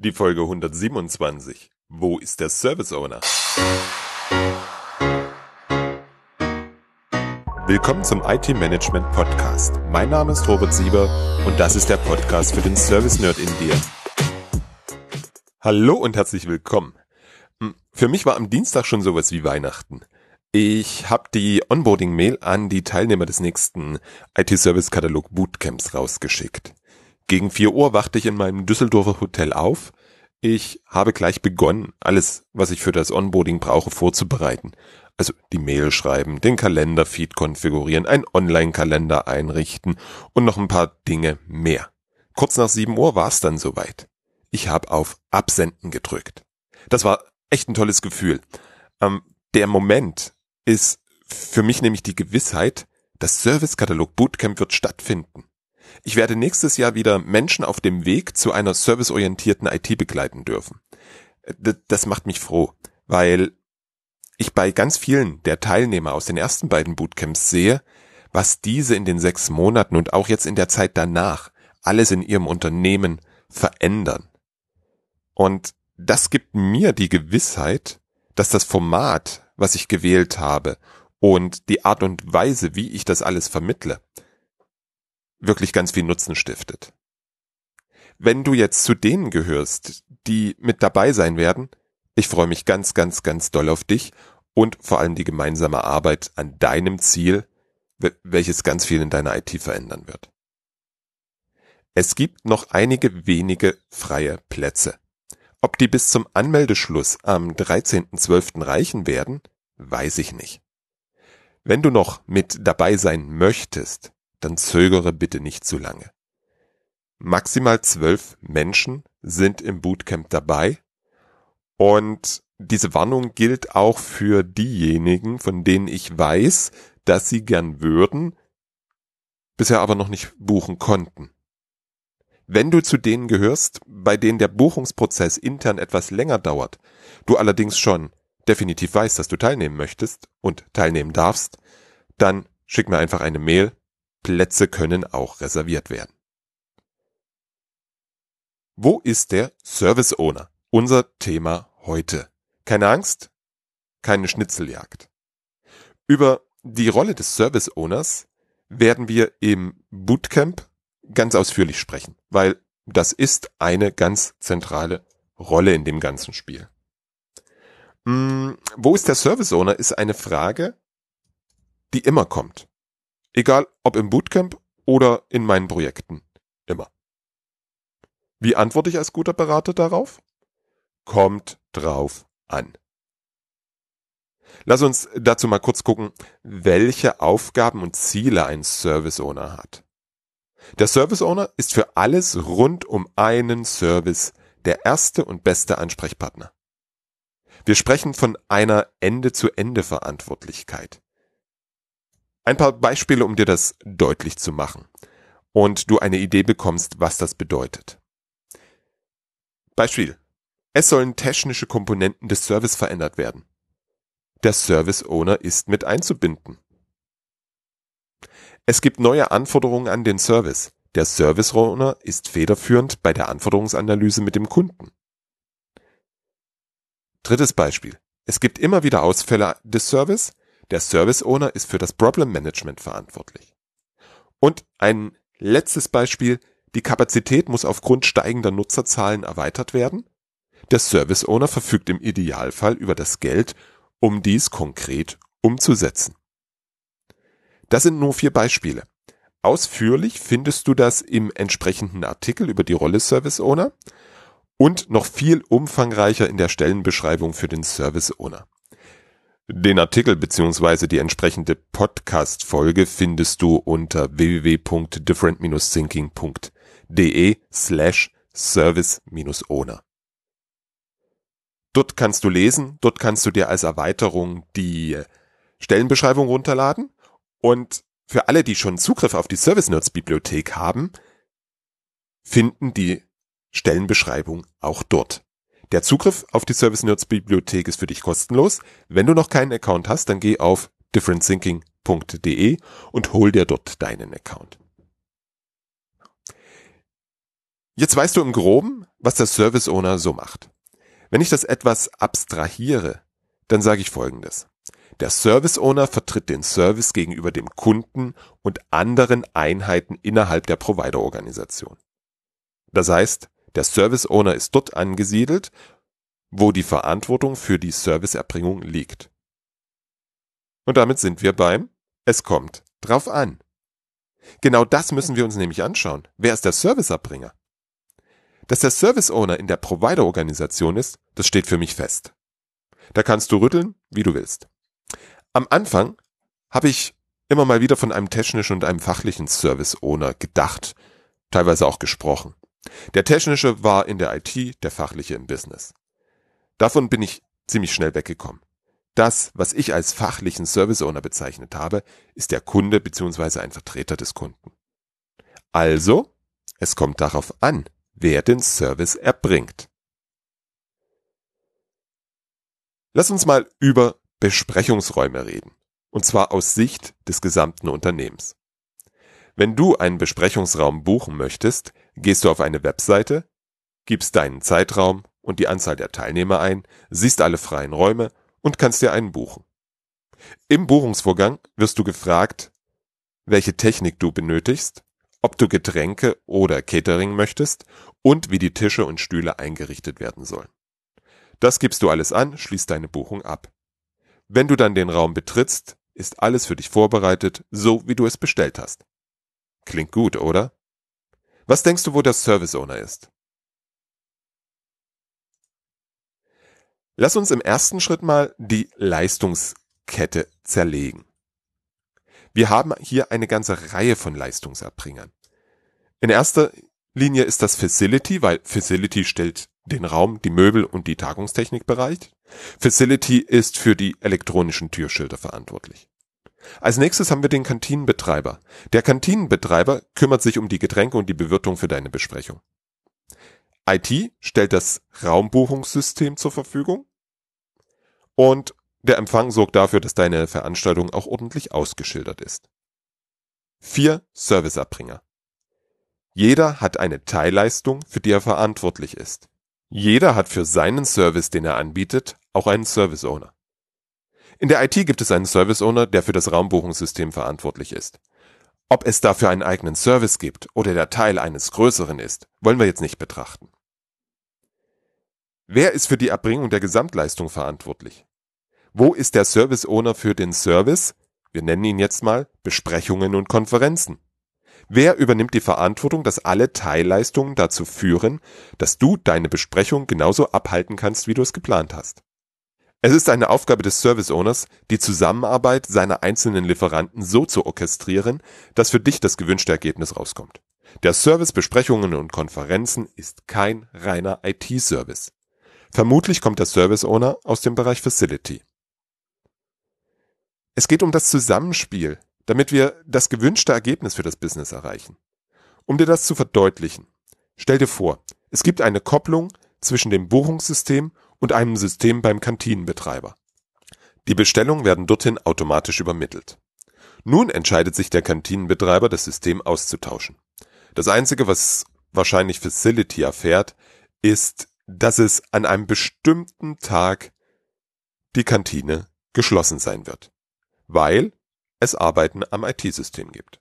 die Folge 127. Wo ist der Service Owner? Willkommen zum IT Management Podcast. Mein Name ist Robert Sieber und das ist der Podcast für den Service Nerd in dir. Hallo und herzlich willkommen. Hm, für mich war am Dienstag schon sowas wie Weihnachten. Ich habe die Onboarding-Mail an die Teilnehmer des nächsten IT-Service-Katalog Bootcamps rausgeschickt. Gegen vier Uhr wachte ich in meinem Düsseldorfer Hotel auf. Ich habe gleich begonnen, alles, was ich für das Onboarding brauche, vorzubereiten. Also die Mail schreiben, den Kalenderfeed konfigurieren, einen Online-Kalender einrichten und noch ein paar Dinge mehr. Kurz nach sieben Uhr war es dann soweit. Ich habe auf Absenden gedrückt. Das war echt ein tolles Gefühl. Ähm, der Moment ist für mich nämlich die Gewissheit, das Servicekatalog Bootcamp wird stattfinden. Ich werde nächstes Jahr wieder Menschen auf dem Weg zu einer serviceorientierten IT begleiten dürfen. Das macht mich froh, weil ich bei ganz vielen der Teilnehmer aus den ersten beiden Bootcamps sehe, was diese in den sechs Monaten und auch jetzt in der Zeit danach alles in ihrem Unternehmen verändern. Und das gibt mir die Gewissheit, dass das Format, was ich gewählt habe und die Art und Weise, wie ich das alles vermittle, wirklich ganz viel Nutzen stiftet. Wenn du jetzt zu denen gehörst, die mit dabei sein werden, ich freue mich ganz, ganz, ganz doll auf dich und vor allem die gemeinsame Arbeit an deinem Ziel, welches ganz viel in deiner IT verändern wird. Es gibt noch einige wenige freie Plätze. Ob die bis zum Anmeldeschluss am 13.12. reichen werden, weiß ich nicht. Wenn du noch mit dabei sein möchtest, dann zögere bitte nicht zu lange. Maximal zwölf Menschen sind im Bootcamp dabei und diese Warnung gilt auch für diejenigen, von denen ich weiß, dass sie gern würden, bisher aber noch nicht buchen konnten. Wenn du zu denen gehörst, bei denen der Buchungsprozess intern etwas länger dauert, du allerdings schon definitiv weißt, dass du teilnehmen möchtest und teilnehmen darfst, dann schick mir einfach eine Mail Plätze können auch reserviert werden. Wo ist der Service Owner? Unser Thema heute. Keine Angst, keine Schnitzeljagd. Über die Rolle des Service Owners werden wir im Bootcamp ganz ausführlich sprechen, weil das ist eine ganz zentrale Rolle in dem ganzen Spiel. Hm, wo ist der Service Owner ist eine Frage, die immer kommt. Egal ob im Bootcamp oder in meinen Projekten. Immer. Wie antworte ich als guter Berater darauf? Kommt drauf an. Lass uns dazu mal kurz gucken, welche Aufgaben und Ziele ein Service Owner hat. Der Service Owner ist für alles rund um einen Service der erste und beste Ansprechpartner. Wir sprechen von einer Ende-zu-Ende-Verantwortlichkeit. Ein paar Beispiele, um dir das deutlich zu machen und du eine Idee bekommst, was das bedeutet. Beispiel. Es sollen technische Komponenten des Service verändert werden. Der Service Owner ist mit einzubinden. Es gibt neue Anforderungen an den Service. Der Service Owner ist federführend bei der Anforderungsanalyse mit dem Kunden. Drittes Beispiel. Es gibt immer wieder Ausfälle des Service. Der Service Owner ist für das Problem Management verantwortlich. Und ein letztes Beispiel, die Kapazität muss aufgrund steigender Nutzerzahlen erweitert werden. Der Service Owner verfügt im Idealfall über das Geld, um dies konkret umzusetzen. Das sind nur vier Beispiele. Ausführlich findest du das im entsprechenden Artikel über die Rolle Service Owner und noch viel umfangreicher in der Stellenbeschreibung für den Service Owner. Den Artikel beziehungsweise die entsprechende Podcast-Folge findest du unter www.different-thinking.de slash service-owner. Dort kannst du lesen, dort kannst du dir als Erweiterung die Stellenbeschreibung runterladen und für alle, die schon Zugriff auf die Service Nerds Bibliothek haben, finden die Stellenbeschreibung auch dort. Der Zugriff auf die Service Nerds Bibliothek ist für dich kostenlos. Wenn du noch keinen Account hast, dann geh auf differentthinking.de und hol dir dort deinen Account. Jetzt weißt du im Groben, was der Service Owner so macht. Wenn ich das etwas abstrahiere, dann sage ich Folgendes. Der Service Owner vertritt den Service gegenüber dem Kunden und anderen Einheiten innerhalb der Provider-Organisation. Das heißt, der Service Owner ist dort angesiedelt, wo die Verantwortung für die Serviceerbringung liegt. Und damit sind wir beim Es kommt drauf an. Genau das müssen wir uns nämlich anschauen. Wer ist der Serviceerbringer? Dass der Service Owner in der Provider-Organisation ist, das steht für mich fest. Da kannst du rütteln, wie du willst. Am Anfang habe ich immer mal wieder von einem technischen und einem fachlichen Service Owner gedacht, teilweise auch gesprochen. Der technische war in der IT, der fachliche im Business. Davon bin ich ziemlich schnell weggekommen. Das, was ich als fachlichen Service Owner bezeichnet habe, ist der Kunde bzw. ein Vertreter des Kunden. Also, es kommt darauf an, wer den Service erbringt. Lass uns mal über Besprechungsräume reden. Und zwar aus Sicht des gesamten Unternehmens. Wenn du einen Besprechungsraum buchen möchtest, gehst du auf eine Webseite, gibst deinen Zeitraum und die Anzahl der Teilnehmer ein, siehst alle freien Räume und kannst dir einen buchen. Im Buchungsvorgang wirst du gefragt, welche Technik du benötigst, ob du Getränke oder Catering möchtest und wie die Tische und Stühle eingerichtet werden sollen. Das gibst du alles an, schließt deine Buchung ab. Wenn du dann den Raum betrittst, ist alles für dich vorbereitet, so wie du es bestellt hast. Klingt gut, oder? Was denkst du, wo der Service Owner ist? Lass uns im ersten Schritt mal die Leistungskette zerlegen. Wir haben hier eine ganze Reihe von Leistungserbringern. In erster Linie ist das Facility, weil Facility stellt den Raum, die Möbel und die Tagungstechnik bereit. Facility ist für die elektronischen Türschilder verantwortlich. Als nächstes haben wir den Kantinenbetreiber. Der Kantinenbetreiber kümmert sich um die Getränke und die Bewirtung für deine Besprechung. IT stellt das Raumbuchungssystem zur Verfügung und der Empfang sorgt dafür, dass deine Veranstaltung auch ordentlich ausgeschildert ist. Vier Serviceerbringer. Jeder hat eine Teilleistung, für die er verantwortlich ist. Jeder hat für seinen Service, den er anbietet, auch einen Service Owner. In der IT gibt es einen Service Owner, der für das Raumbuchungssystem verantwortlich ist. Ob es dafür einen eigenen Service gibt oder der Teil eines größeren ist, wollen wir jetzt nicht betrachten. Wer ist für die Erbringung der Gesamtleistung verantwortlich? Wo ist der Service Owner für den Service? Wir nennen ihn jetzt mal Besprechungen und Konferenzen. Wer übernimmt die Verantwortung, dass alle Teilleistungen dazu führen, dass du deine Besprechung genauso abhalten kannst, wie du es geplant hast? Es ist eine Aufgabe des Service Owners, die Zusammenarbeit seiner einzelnen Lieferanten so zu orchestrieren, dass für dich das gewünschte Ergebnis rauskommt. Der Service Besprechungen und Konferenzen ist kein reiner IT-Service. Vermutlich kommt der Service Owner aus dem Bereich Facility. Es geht um das Zusammenspiel damit wir das gewünschte Ergebnis für das Business erreichen. Um dir das zu verdeutlichen, stell dir vor, es gibt eine Kopplung zwischen dem Buchungssystem und einem System beim Kantinenbetreiber. Die Bestellungen werden dorthin automatisch übermittelt. Nun entscheidet sich der Kantinenbetreiber, das System auszutauschen. Das Einzige, was wahrscheinlich Facility erfährt, ist, dass es an einem bestimmten Tag die Kantine geschlossen sein wird. Weil es Arbeiten am IT-System gibt.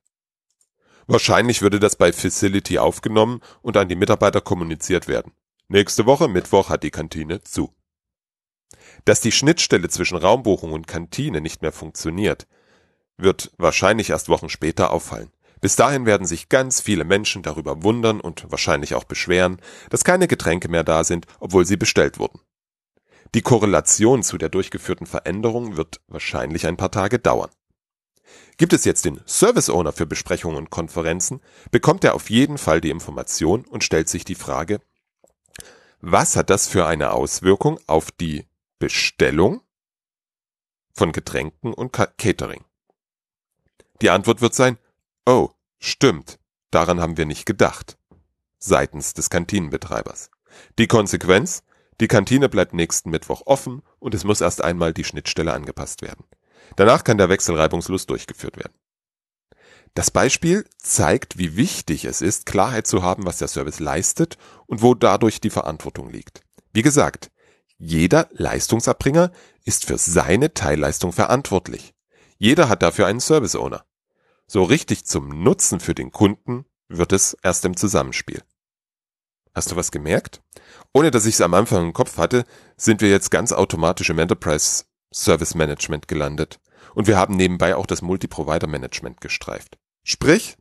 Wahrscheinlich würde das bei Facility aufgenommen und an die Mitarbeiter kommuniziert werden. Nächste Woche, Mittwoch, hat die Kantine zu. Dass die Schnittstelle zwischen Raumbuchung und Kantine nicht mehr funktioniert, wird wahrscheinlich erst Wochen später auffallen. Bis dahin werden sich ganz viele Menschen darüber wundern und wahrscheinlich auch beschweren, dass keine Getränke mehr da sind, obwohl sie bestellt wurden. Die Korrelation zu der durchgeführten Veränderung wird wahrscheinlich ein paar Tage dauern. Gibt es jetzt den Service Owner für Besprechungen und Konferenzen, bekommt er auf jeden Fall die Information und stellt sich die Frage, was hat das für eine Auswirkung auf die Bestellung von Getränken und Catering? Die Antwort wird sein, oh, stimmt, daran haben wir nicht gedacht, seitens des Kantinenbetreibers. Die Konsequenz, die Kantine bleibt nächsten Mittwoch offen und es muss erst einmal die Schnittstelle angepasst werden. Danach kann der Wechsel reibungslos durchgeführt werden. Das Beispiel zeigt, wie wichtig es ist, Klarheit zu haben, was der Service leistet und wo dadurch die Verantwortung liegt. Wie gesagt, jeder Leistungserbringer ist für seine Teilleistung verantwortlich. Jeder hat dafür einen Service Owner. So richtig zum Nutzen für den Kunden wird es erst im Zusammenspiel. Hast du was gemerkt? Ohne dass ich es am Anfang im Kopf hatte, sind wir jetzt ganz automatisch im Enterprise Service Management gelandet. Und wir haben nebenbei auch das Multi-Provider Management gestreift. Sprich,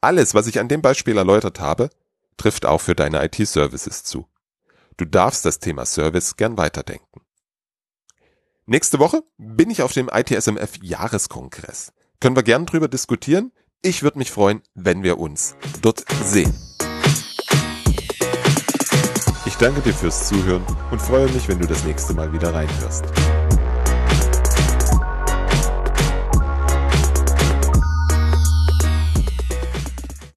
alles, was ich an dem Beispiel erläutert habe, trifft auch für deine IT-Services zu. Du darfst das Thema Service gern weiterdenken. Nächste Woche bin ich auf dem ITSMF Jahreskongress. Können wir gern drüber diskutieren? Ich würde mich freuen, wenn wir uns dort sehen. Ich danke dir fürs Zuhören und freue mich, wenn du das nächste Mal wieder reinhörst.